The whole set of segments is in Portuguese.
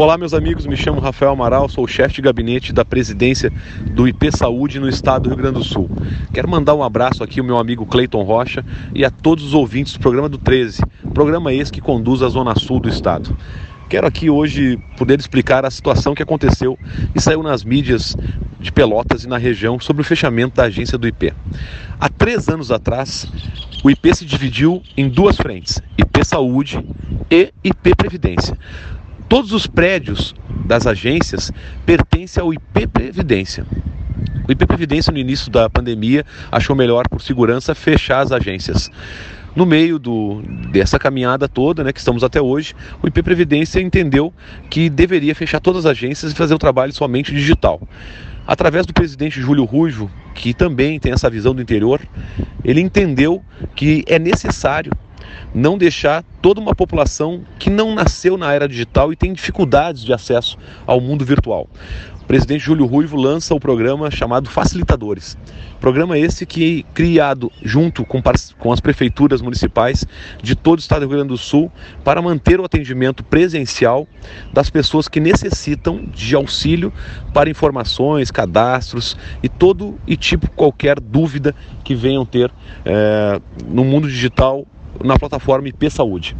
Olá, meus amigos, me chamo Rafael Amaral, sou chefe de gabinete da presidência do IP Saúde no estado do Rio Grande do Sul. Quero mandar um abraço aqui ao meu amigo Cleiton Rocha e a todos os ouvintes do programa do 13, programa esse que conduz a zona sul do estado. Quero aqui hoje poder explicar a situação que aconteceu e saiu nas mídias de Pelotas e na região sobre o fechamento da agência do IP. Há três anos atrás, o IP se dividiu em duas frentes: IP Saúde e IP Previdência. Todos os prédios das agências pertencem ao IP Previdência. O IP Previdência, no início da pandemia, achou melhor, por segurança, fechar as agências. No meio do, dessa caminhada toda, né, que estamos até hoje, o IP Previdência entendeu que deveria fechar todas as agências e fazer o trabalho somente digital. Através do presidente Júlio Ruivo, que também tem essa visão do interior, ele entendeu que é necessário não deixar toda uma população que não nasceu na era digital e tem dificuldades de acesso ao mundo virtual. O presidente Júlio Ruivo lança o programa chamado Facilitadores. Programa esse que é criado junto com, com as prefeituras municipais de todo o estado do Rio Grande do Sul para manter o atendimento presencial das pessoas que necessitam de auxílio para informações, cadastros e todo e tipo qualquer dúvida que venham ter é, no mundo digital na plataforma IP Saúde.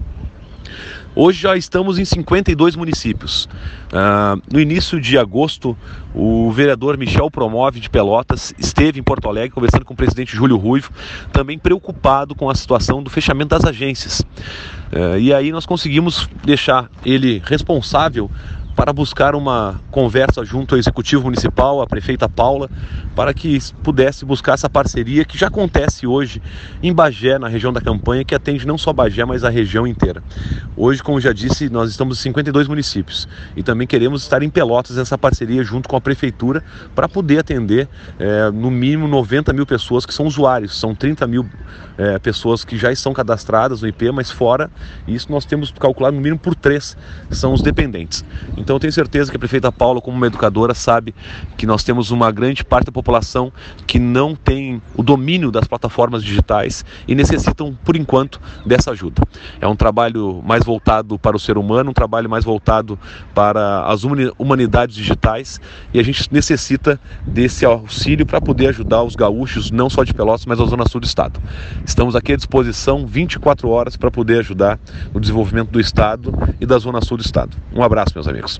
Hoje já estamos em 52 municípios. Uh, no início de agosto, o vereador Michel Promove de Pelotas esteve em Porto Alegre conversando com o presidente Júlio Ruivo, também preocupado com a situação do fechamento das agências. Uh, e aí nós conseguimos deixar ele responsável para buscar uma conversa junto ao Executivo Municipal, a prefeita Paula, para que pudesse buscar essa parceria que já acontece hoje em Bagé, na região da campanha, que atende não só Bagé, mas a região inteira. Hoje, como já disse, nós estamos em 52 municípios e também queremos estar em Pelotas nessa parceria junto com a prefeitura para poder atender é, no mínimo 90 mil pessoas que são usuários, são 30 mil é, pessoas que já estão cadastradas no IP, mas fora isso nós temos calculado no mínimo por três, são os dependentes. Então eu tenho certeza que a prefeita Paula, como uma educadora, sabe que nós temos uma grande parte da população que não tem o domínio das plataformas digitais e necessitam, por enquanto, dessa ajuda. É um trabalho mais voltado para o ser humano, um trabalho mais voltado para as humanidades digitais e a gente necessita desse auxílio para poder ajudar os gaúchos, não só de Pelotas, mas da Zona Sul do Estado. Estamos aqui à disposição 24 horas para poder ajudar no desenvolvimento do Estado e da Zona Sul do Estado. Um abraço, meus amigos.